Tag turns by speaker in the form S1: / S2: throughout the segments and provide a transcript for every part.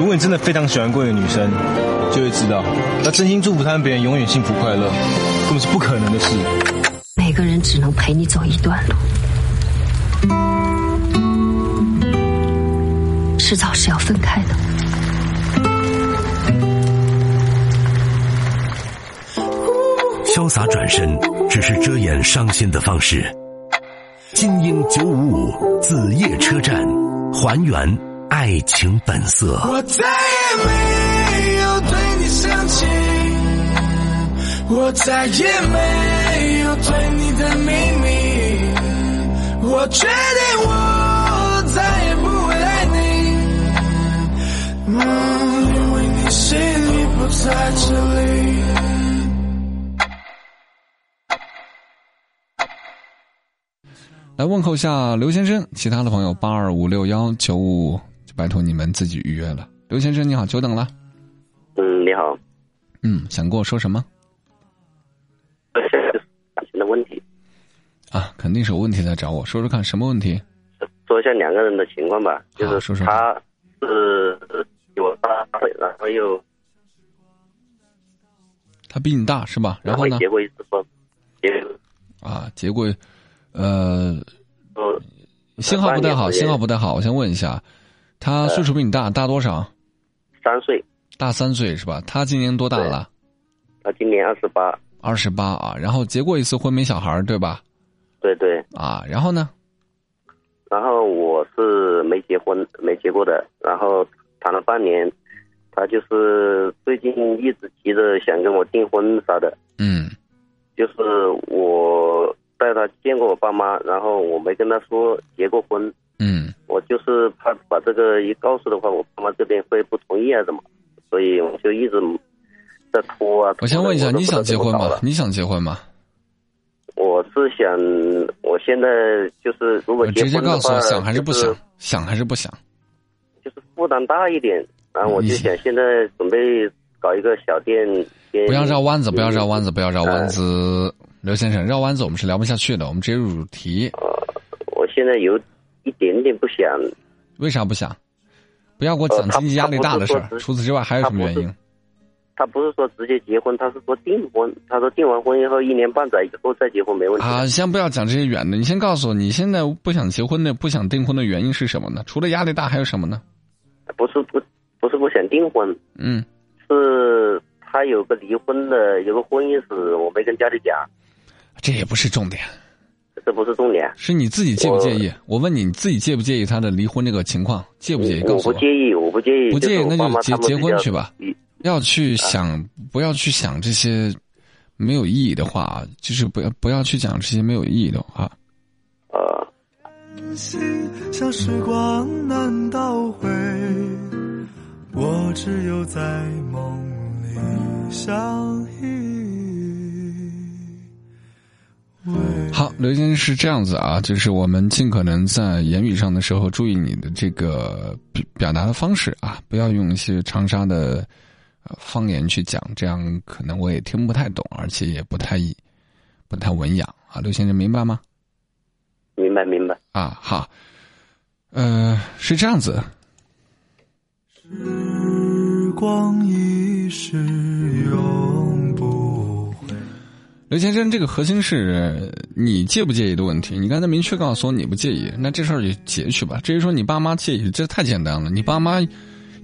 S1: 如果你真的非常喜欢过一个女生，就会知道，要真心祝福她们别人永远幸福快乐，根本是不可能的事。
S2: 每个人只能陪你走一段路，迟早是要分开的。
S3: 潇洒转身只是遮掩伤心的方式。精英九五五子夜车站，还原爱情本色。
S4: 我再也没有对你生气，我再也没有对你的秘密，我决定我再也不会爱你，嗯，因为你心里不在这里。
S5: 来问候下刘先生，其他的朋友八二五六幺九五五就拜托你们自己预约了。刘先生你好，久等了。
S6: 嗯，你好。
S5: 嗯，想跟我说什么？
S6: 感情的问题。
S5: 啊，肯定是有问题在找我，说说看什么问题？
S6: 说一下两个人的情况吧，就是
S5: 说说
S6: 他是比我大，然后又
S5: 他比你大是吧？然后呢？
S6: 结过一次婚，结
S5: 啊，结过。呃，信号不太好，信号不太好。我先问一下，他岁数比你大，大多少？
S6: 三岁，
S5: 大三岁是吧？他今年多大了？
S6: 他今年二十八。
S5: 二十八啊，然后结过一次婚没小孩对吧？
S6: 对对。
S5: 啊，然后呢？
S6: 然后我是没结婚，没结过的。然后谈了半年，他就是最近一直急着想跟我订婚啥的。
S5: 嗯。
S6: 就是我。带他见过我爸妈，然后我没跟他说结过婚。
S5: 嗯，
S6: 我就是怕把这个一告诉的话，我爸妈这边会不同意啊，怎么？所以我就一直在拖啊。
S5: 我先问一下，你想结婚吗？你想结婚吗？
S6: 我是想，我现在就是如果
S5: 直接告诉我想还是不想，想还是不想？
S6: 就是负担大一点，然后我就想现在准备搞一个小店。
S5: 不要绕弯子，不要绕弯子，不要绕弯子。刘先生，绕弯子我们是聊不下去的，我们直接入主题。
S6: 呃，我现在有一点点不想。
S5: 为啥不想？不要给我讲经济压力大的事儿。除此之外还有什么原因？
S6: 他不是说直接结婚，他是说订婚。他说订完婚以后一年半载以后再结婚没问题。
S5: 啊，先不要讲这些远的，你先告诉我，你现在不想结婚的、不想订婚的原因是什么呢？除了压力大还有什么呢？
S6: 不是不，不是不想订婚。
S5: 嗯。
S6: 是他有个离婚的，有个婚姻史，我没跟家里讲。
S5: 这也不是重点，
S6: 这不是重点，
S5: 是你自己介不介意？我问你，你自己介不介意他的离婚这个情况？介不介意？告诉
S6: 我。我不介意，我不介意。
S5: 不介意，那就结结婚去吧。要去
S6: 想，
S5: 不要去想这些没有意义的话，就是不要不要去讲这些没有意义的话。
S6: 呃。
S4: 像时光难倒回，我只有在梦里相
S5: 刘先生是这样子啊，就是我们尽可能在言语上的时候注意你的这个表达的方式啊，不要用一些长沙的方言去讲，这样可能我也听不太懂，而且也不太不太文雅啊。刘先生明白吗？
S6: 明白，明白
S5: 啊。好，呃，是这样子。
S4: 时光一逝永不。
S5: 刘先生，这个核心是你介不介意的问题。你刚才明确告诉我你不介意，那这事儿就结去吧。至于说你爸妈介意，这太简单了。你爸妈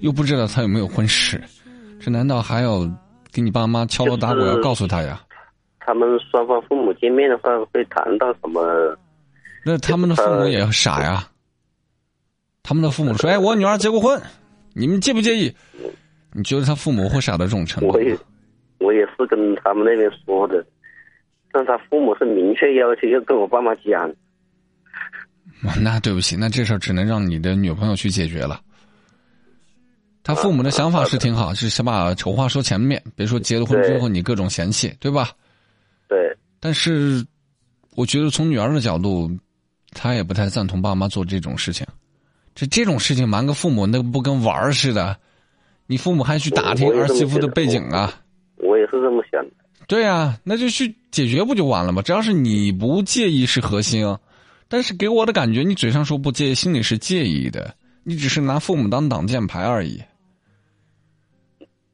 S5: 又不知道他有没有婚史，这难道还要给你爸妈敲锣打鼓要告诉他呀？
S6: 他们双方父母见面的话会谈到什么？
S5: 那他们的父母也傻呀。他们的父母说：“哎，我女儿结过婚，你们介不介意？”你觉得他父母会傻到这种程度？
S6: 我也，我也是跟他们那边说的。但他父母是明确要求要跟我爸妈讲，
S5: 那对不起，那这事儿只能让你的女朋友去解决了。他父母的想法是挺好，是想把丑话说前面，别说结了婚之后你各种嫌弃，对吧？
S6: 对。
S5: 但是，我觉得从女儿的角度，她也不太赞同爸妈做这种事情。这这种事情瞒个父母，那不跟玩儿似的？你父母还去打听儿媳妇的背景啊？
S6: 我也是这么想的。
S5: 对呀，那就去解决不就完了吗？只要是你不介意是核心，但是给我的感觉，你嘴上说不介意，心里是介意的。你只是拿父母当挡箭牌而已。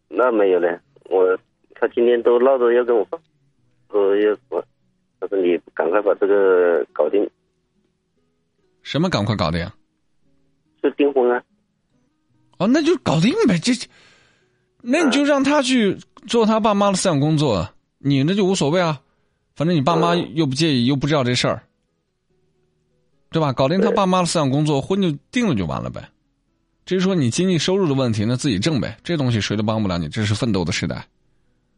S6: 那没有嘞，我他今天都闹着要跟我说要我，他说你赶快把这个搞定，
S7: 什么赶快搞定？
S6: 就订婚啊。
S7: 哦，那就搞定呗，这，那你就让他去做他爸妈的思想工作，你那就无所谓啊，反正你爸妈又不介意，又不知道这事儿，对吧？搞定他爸妈的思想工作，婚就定了就完了呗。至于说你经济收入的问题，那自己挣呗，这东西谁都帮不了你，这是奋斗的时代，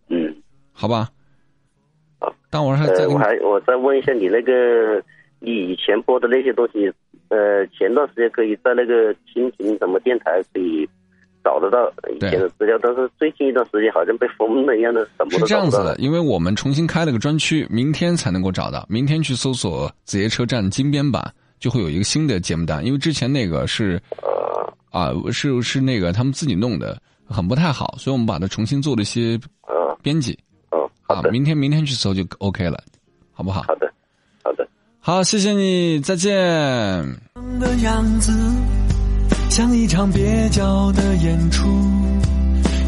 S6: 嗯，
S7: 好吧？
S6: 好，
S7: 但我还再
S6: 呃，我还我再问一下你那个，你以前播的那些东西，呃，前段时间可以在那个蜻蜓什么电台可以找得到以前的资料，但是最近一段时间好像被封了一样的，什么
S7: 是
S6: 都
S7: 这样子的。因为我们重新开了个专区，明天才能够找到。明天去搜索“子夜车站金编版”，就会有一个新的节目单。因为之前那个是，啊，是是那个他们自己弄的，很不太好，所以我们把它重新做了一些
S6: 啊
S7: 编辑
S6: 哦，好
S7: 啊。
S6: 的，
S7: 明天明天去搜就 OK 了，好不好？
S6: 好的，好的。
S7: 好，谢谢你，再见。
S5: 的样子，像一场蹩脚的演出，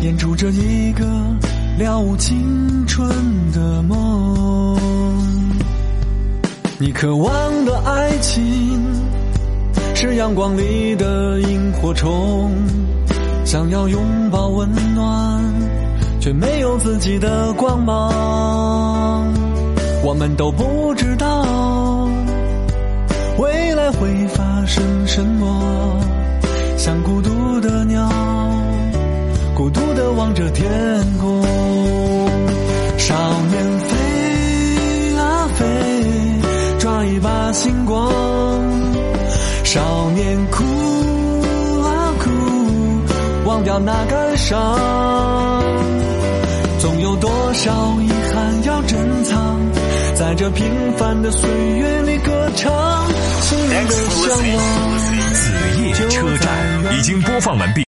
S5: 演出着一个了无青春的梦。你渴望的爱情，是阳光里的萤火虫，想要拥抱温暖，却没有自己的光芒。我们都不知道。未来会发生什么？像孤独的鸟，孤独的望着天空。少年飞啊飞，抓一把星光。少年哭啊哭，忘掉那感伤。总有多少遗憾要珍藏，在这平凡的岁月里歌唱，心灵的向往。
S3: 子夜车站已经播放完毕。